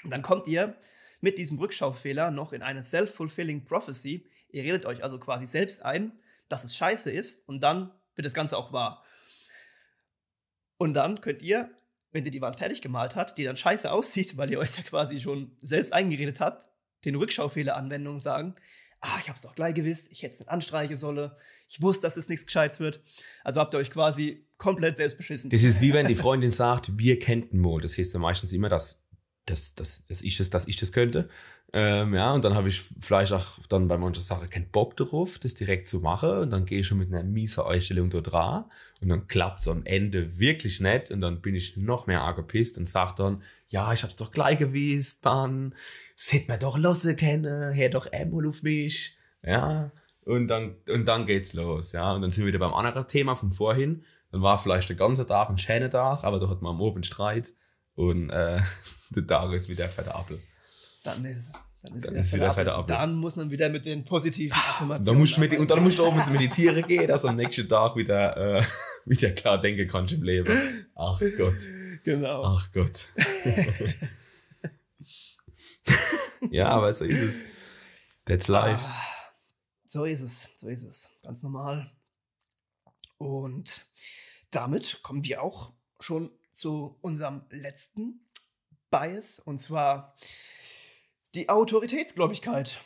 Und dann kommt ihr mit diesem Rückschaufehler noch in eine self-fulfilling prophecy. Ihr redet euch also quasi selbst ein, dass es scheiße ist und dann wird das Ganze auch wahr. Und dann könnt ihr, wenn ihr die Wand fertig gemalt habt, die dann scheiße aussieht, weil ihr euch ja quasi schon selbst eingeredet habt, den Rückschaufehler-Anwendungen sagen, ah, ich habe es doch gleich gewusst, ich hätte es nicht anstreichen sollen, ich wusste, dass es nichts Gescheites wird. Also habt ihr euch quasi komplett selbst beschissen. Das ist wie wenn die Freundin sagt, wir kennten Mo. Das heißt ja meistens immer, dass, dass, dass, dass, ich, das, dass ich das könnte. Ähm, ja, und dann habe ich vielleicht auch dann bei manchen Sachen keinen Bock darauf, das direkt zu machen. Und dann gehe ich schon mit einer miesen Einstellung da dran. Und dann klappt es am Ende wirklich nicht. Und dann bin ich noch mehr angepisst und sage dann, ja, ich hab's doch gleich gewusst, Mann. Das hätte man doch lassen können. Hör doch einmal auf mich. Ja. Und dann, und dann geht's los, ja. Und dann sind wir wieder beim anderen Thema von vorhin. Dann war vielleicht der ganze Tag ein schöner Tag, aber da hat man am Ofen Streit. Und äh, der Tag ist wieder verdammt dann ist, dann ist, dann wieder, ist wieder fetter Dann muss man wieder mit den positiven Affirmationen. Dann musst mit, und dann musst du auch mit meditieren gehen, dass am nächsten Tag wieder, äh, wieder klar denken kannst im Leben. Ach Gott. Genau. Ach Gott. ja, aber so ist es. That's life. Ah, so ist es. So ist es. Ganz normal. Und damit kommen wir auch schon zu unserem letzten Bias. Und zwar die Autoritätsgläubigkeit.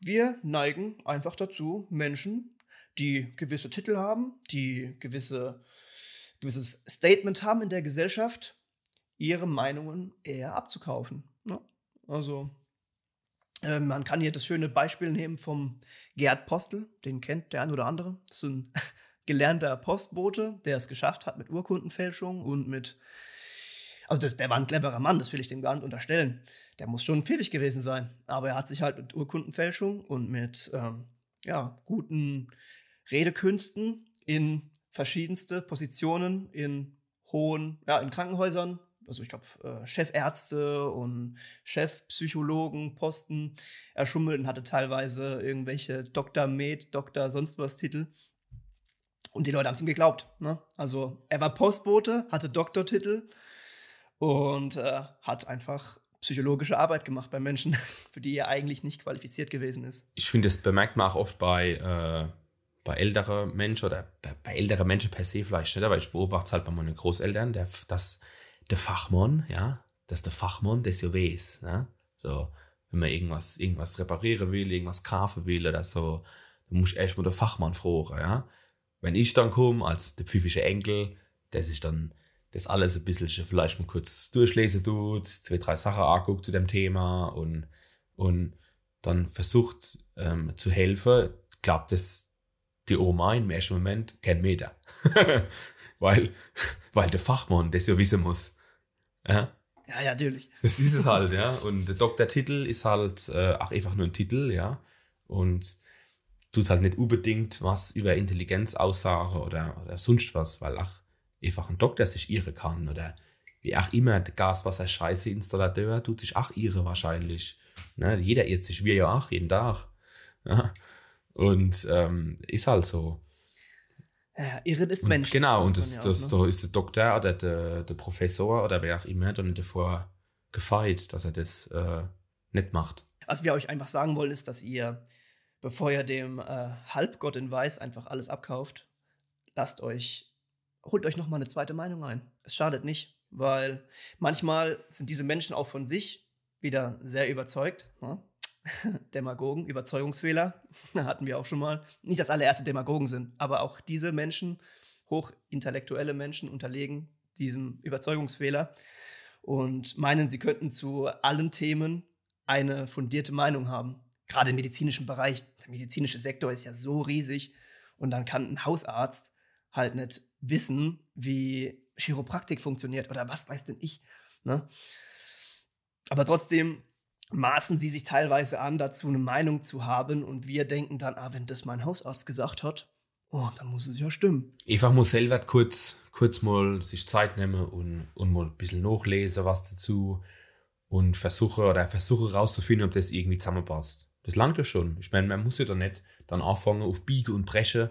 Wir neigen einfach dazu, Menschen, die gewisse Titel haben, die gewisse, gewisses Statement haben in der Gesellschaft, ihre Meinungen eher abzukaufen. Ne? Also äh, man kann hier das schöne Beispiel nehmen vom Gerd Postel, den kennt der ein oder andere. Das ist ein gelernter Postbote, der es geschafft hat mit Urkundenfälschung und mit also das, der war ein cleverer Mann, das will ich dem gar nicht unterstellen. Der muss schon pfiffig gewesen sein. Aber er hat sich halt mit Urkundenfälschung und mit ähm, ja, guten Redekünsten in verschiedenste Positionen in hohen, ja, in Krankenhäusern, also ich glaube, äh, Chefärzte und Chefpsychologen, Posten erschummelt und hatte teilweise irgendwelche Dr. Med, Dr. sonst was Titel. Und die Leute haben es ihm geglaubt. Ne? Also er war Postbote, hatte Doktortitel und äh, hat einfach psychologische Arbeit gemacht bei Menschen, für die er eigentlich nicht qualifiziert gewesen ist. Ich finde, das bemerkt man auch oft bei, äh, bei älteren Menschen oder bei, bei älteren Menschen per se vielleicht nicht, aber ich beobachte es halt bei meinen Großeltern, der, dass der Fachmann, ja, dass der Fachmann das ja weiß. Ja? So, wenn man irgendwas, irgendwas reparieren will, irgendwas kaufen will oder so, dann muss ich erstmal der Fachmann fragen. Ja? Wenn ich dann komme, als der pfiffische Enkel, der sich dann das alles ein bisschen vielleicht mal kurz durchlesen tut, zwei, drei Sachen anguckt zu dem Thema und, und dann versucht ähm, zu helfen, klappt das die Oma im ersten Moment kein Meter. weil, weil der Fachmann das ja wissen muss. Ja, ja, ja natürlich. Das ist es halt, ja. Und der Doktortitel ist halt äh, auch einfach nur ein Titel, ja. Und tut halt nicht unbedingt was über Intelligenz aussagen oder, oder sonst was, weil auch einfach ein Doktor sich irre kann oder wie auch immer der Gaswasser-Scheiße-Installateur tut sich auch irre wahrscheinlich. Ne? Jeder irrt sich, wir ja auch, jeden Tag. Ja? Und ähm, ist halt so. Ja, irren ist und Mensch. Genau, und das, ja das, auch, da ist der Doktor oder der, der Professor oder wer auch immer dann davor gefeit, dass er das äh, nicht macht. Was wir euch einfach sagen wollen, ist, dass ihr, bevor ihr dem äh, Halbgott in Weiß einfach alles abkauft, lasst euch, holt euch nochmal eine zweite Meinung ein. Es schadet nicht, weil manchmal sind diese Menschen auch von sich wieder sehr überzeugt. Ne? Demagogen, Überzeugungsfehler, hatten wir auch schon mal. Nicht, dass alle erste Demagogen sind, aber auch diese Menschen, hochintellektuelle Menschen, unterlegen diesem Überzeugungsfehler und meinen, sie könnten zu allen Themen eine fundierte Meinung haben. Gerade im medizinischen Bereich, der medizinische Sektor ist ja so riesig und dann kann ein Hausarzt halt nicht wissen, wie Chiropraktik funktioniert oder was weiß denn ich. Ne? Aber trotzdem maßen sie sich teilweise an, dazu eine Meinung zu haben und wir denken dann, ah, wenn das mein Hausarzt gesagt hat, oh, dann muss es ja stimmen. Einfach muss selber kurz, kurz mal sich Zeit nehmen und, und mal ein bisschen nachlesen, was dazu und versuche oder versuche rauszufinden, ob das irgendwie zusammenpasst. Das langt ja schon. Ich meine, man muss ja dann nicht dann anfangen auf Biege und Breche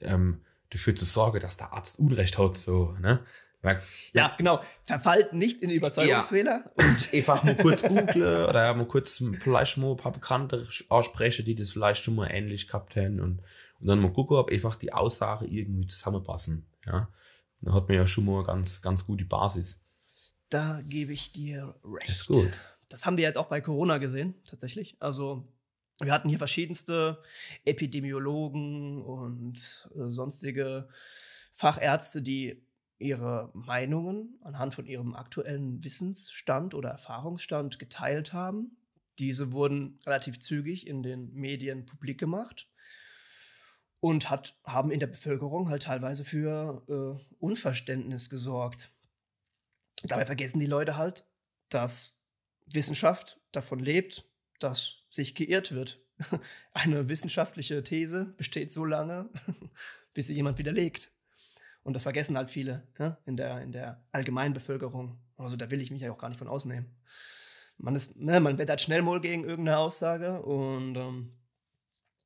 ähm, dafür zu sorgen, dass der Arzt Unrecht hat, so, ne? Ja, genau. Verfallt nicht in Überzeugungsfehler. Ja. Und einfach mal kurz googeln oder mal kurz vielleicht mal ein paar Bekannte aussprechen, die das vielleicht schon mal ähnlich gehabt haben und, und dann mal gucken, ob einfach die Aussagen irgendwie zusammenpassen. Ja. Dann hat man ja schon mal ganz, ganz gute Basis. Da gebe ich dir recht. Das ist gut. Das haben wir jetzt auch bei Corona gesehen, tatsächlich. Also, wir hatten hier verschiedenste Epidemiologen und äh, sonstige Fachärzte, die ihre Meinungen anhand von ihrem aktuellen Wissensstand oder Erfahrungsstand geteilt haben. Diese wurden relativ zügig in den Medien publik gemacht und hat, haben in der Bevölkerung halt teilweise für äh, Unverständnis gesorgt. Dabei vergessen die Leute halt, dass Wissenschaft davon lebt, dass sich geirrt wird. Eine wissenschaftliche These besteht so lange, bis sie jemand widerlegt. Und das vergessen halt viele ja, in, der, in der Allgemeinbevölkerung. Also da will ich mich ja auch gar nicht von ausnehmen. Man, ist, ne, man wettert schnell mal gegen irgendeine Aussage und ähm,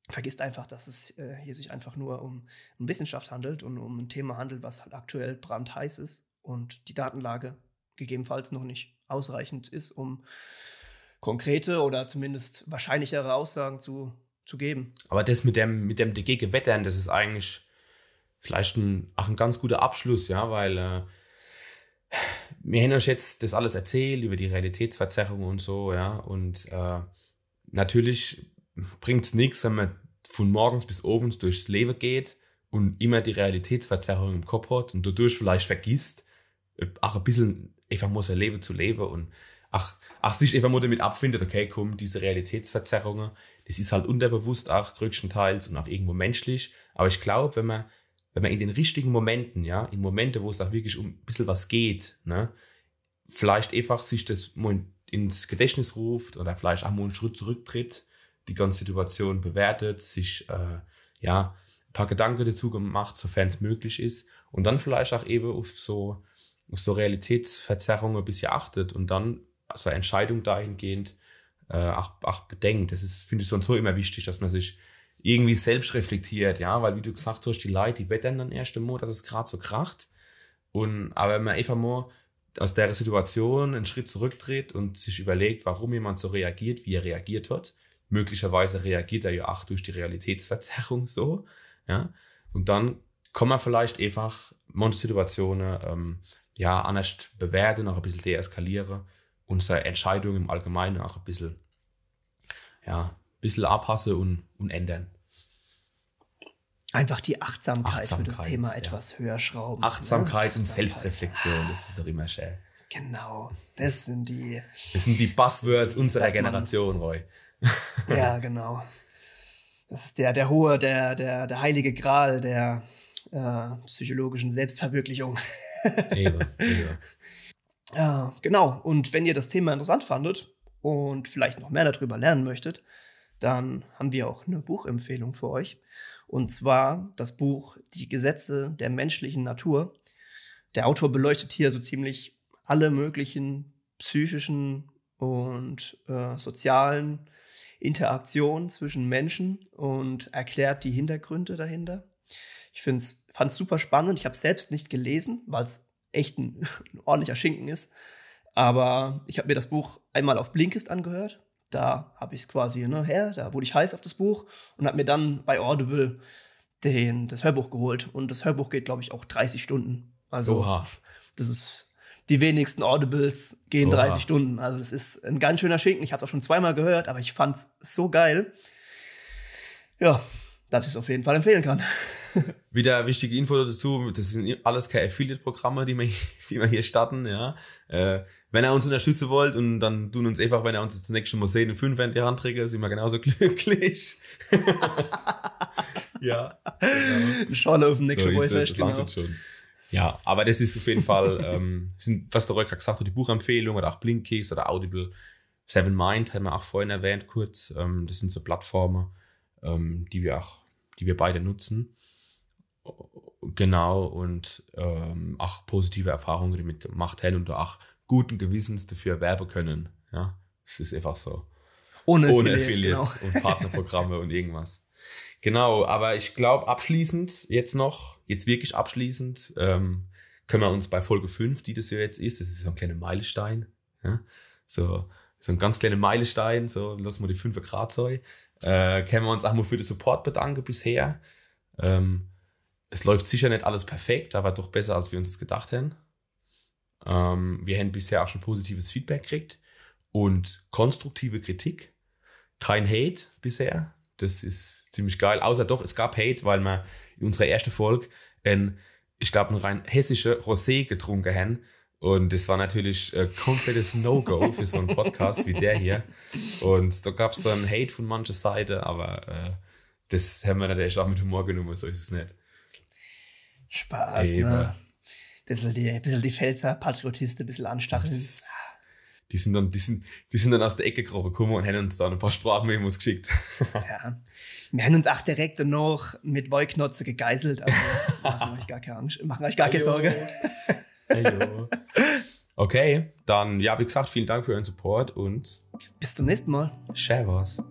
vergisst einfach, dass es äh, hier sich einfach nur um, um Wissenschaft handelt und um ein Thema handelt, was halt aktuell brandheiß ist und die Datenlage gegebenenfalls noch nicht ausreichend ist, um konkrete oder zumindest wahrscheinlichere Aussagen zu, zu geben. Aber das mit dem, mit dem dagegen wettern, das ist eigentlich vielleicht ein, auch ein ganz guter Abschluss, ja, weil äh, wir haben euch jetzt das alles erzählt über die Realitätsverzerrung und so, ja, und äh, natürlich bringt es nichts, wenn man von morgens bis abends durchs Leben geht und immer die Realitätsverzerrung im Kopf hat und dadurch vielleicht vergisst, auch ein bisschen einfach muss ein Leben zu leben und ach, ach sich einfach mal damit abfindet, okay, komm, diese Realitätsverzerrungen, das ist halt unterbewusst auch größtenteils und auch irgendwo menschlich. Aber ich glaube, wenn man, wenn man in den richtigen Momenten, ja, in Momente, wo es auch wirklich um ein bisschen was geht, ne, vielleicht einfach sich das ins Gedächtnis ruft oder vielleicht auch mal einen Schritt zurücktritt, die ganze Situation bewertet, sich äh, ja ein paar Gedanken dazu gemacht, sofern es möglich ist und dann vielleicht auch eben auf so auf so Realitätsverzerrungen ein bisschen achtet und dann so eine Entscheidung dahingehend äh, auch, auch bedenkt. Das ist, finde ich, so so immer wichtig, dass man sich irgendwie selbst reflektiert, ja, weil wie du gesagt hast, die Leute, die wettern dann erst einmal, dass es gerade so kracht. Und, aber wenn man einfach mal aus der Situation einen Schritt zurücktritt und sich überlegt, warum jemand so reagiert, wie er reagiert hat, möglicherweise reagiert er ja auch durch die Realitätsverzerrung so, ja, und dann kann man vielleicht einfach manche Situationen ähm, ja anders bewerten, auch ein bisschen deeskalieren und seine Entscheidung im Allgemeinen auch ein bisschen ja, ein bisschen anpassen und, und ändern. Einfach die Achtsamkeit, Achtsamkeit, für das Thema ja. etwas höher schrauben. Achtsamkeit ne? und Selbstreflexion, das ist doch immer schön. Genau, das sind die. Das sind die Buzzwords unserer. Generation, Roy. Ja, genau. Das ist der, der hohe, der, der, der heilige Gral der äh, psychologischen Selbstverwirklichung. Eben, eben. Ja, genau. Und wenn ihr das Thema interessant fandet und vielleicht noch mehr darüber lernen möchtet, dann haben wir auch eine Buchempfehlung für euch. Und zwar das Buch Die Gesetze der menschlichen Natur. Der Autor beleuchtet hier so ziemlich alle möglichen psychischen und äh, sozialen Interaktionen zwischen Menschen und erklärt die Hintergründe dahinter. Ich fand es super spannend. Ich habe es selbst nicht gelesen, weil es echt ein, ein ordentlicher Schinken ist. Aber ich habe mir das Buch einmal auf Blinkist angehört. Da habe ich es quasi ne, her, da wurde ich heiß auf das Buch und habe mir dann bei Audible den, das Hörbuch geholt. Und das Hörbuch geht, glaube ich, auch 30 Stunden. Also Oha. das ist die wenigsten Audibles gehen Oha. 30 Stunden. Also das ist ein ganz schöner Schinken. Ich habe es auch schon zweimal gehört, aber ich fand es so geil. Ja, dass ich es auf jeden Fall empfehlen kann. Wieder wichtige Info dazu, das sind alles keine Affiliate-Programme, die wir, die wir hier starten, ja. Äh, wenn ihr uns unterstützen wollt und dann tun uns einfach, wenn ihr uns das nächste Mal sehen, fünf in die Hand trägt, sind wir genauso glücklich. ja. Genau. Schorle auf dem nächsten so Boyfest, genau. schon. Ja, aber das ist auf jeden Fall, ähm, sind, was der Röcker gesagt hat, die Buchempfehlung oder auch Blinkcase oder Audible. Seven Mind haben wir auch vorhin erwähnt, kurz. Ähm, das sind so Plattformen, ähm, die wir auch, die wir beide nutzen. Genau, und ähm, auch positive Erfahrungen damit gemacht haben und auch guten Gewissens dafür werben können. Ja, es ist einfach so Ohne, ohne Affiliate, Affiliate genau. und Partnerprogramme und irgendwas. Genau, aber ich glaube, abschließend jetzt noch, jetzt wirklich abschließend, ähm, können wir uns bei Folge 5, die das ja jetzt ist, das ist so ein kleiner Meilenstein, ja? so, so ein ganz kleiner Meilenstein, so lassen wir die 5 Grad sein, äh, können wir uns auch mal für den Support bedanken bisher. Ähm, es läuft sicher nicht alles perfekt, aber doch besser, als wir uns das gedacht haben. Ähm, wir haben bisher auch schon positives Feedback gekriegt und konstruktive Kritik. Kein Hate bisher. Das ist ziemlich geil. Außer doch, es gab Hate, weil wir in unserer ersten Folge ein, ich glaube, ein rein hessische Rosé getrunken haben. Und das war natürlich äh, komplettes No-Go für so einen Podcast wie der hier. Und da gab es dann Hate von mancher Seite, aber äh, das haben wir natürlich auch mit Humor genommen, so ist es nicht. Spaß, Eben. ne? Bisschen die, bisschen die Pfälzer Patriotisten, bisschen anstacheln. Das- Die sind dann, die sind, die sind dann aus der Ecke gekrochen gekommen und haben uns dann ein paar Sprachmemos geschickt. Ja. Wir haben uns auch direkt noch mit Wollknotze gegeißelt. Also machen euch gar keine Angst, machen euch gar keine Sorge. Heyo. Okay, dann, ja, wie gesagt, vielen Dank für euren Support und Bis zum nächsten Mal. share was.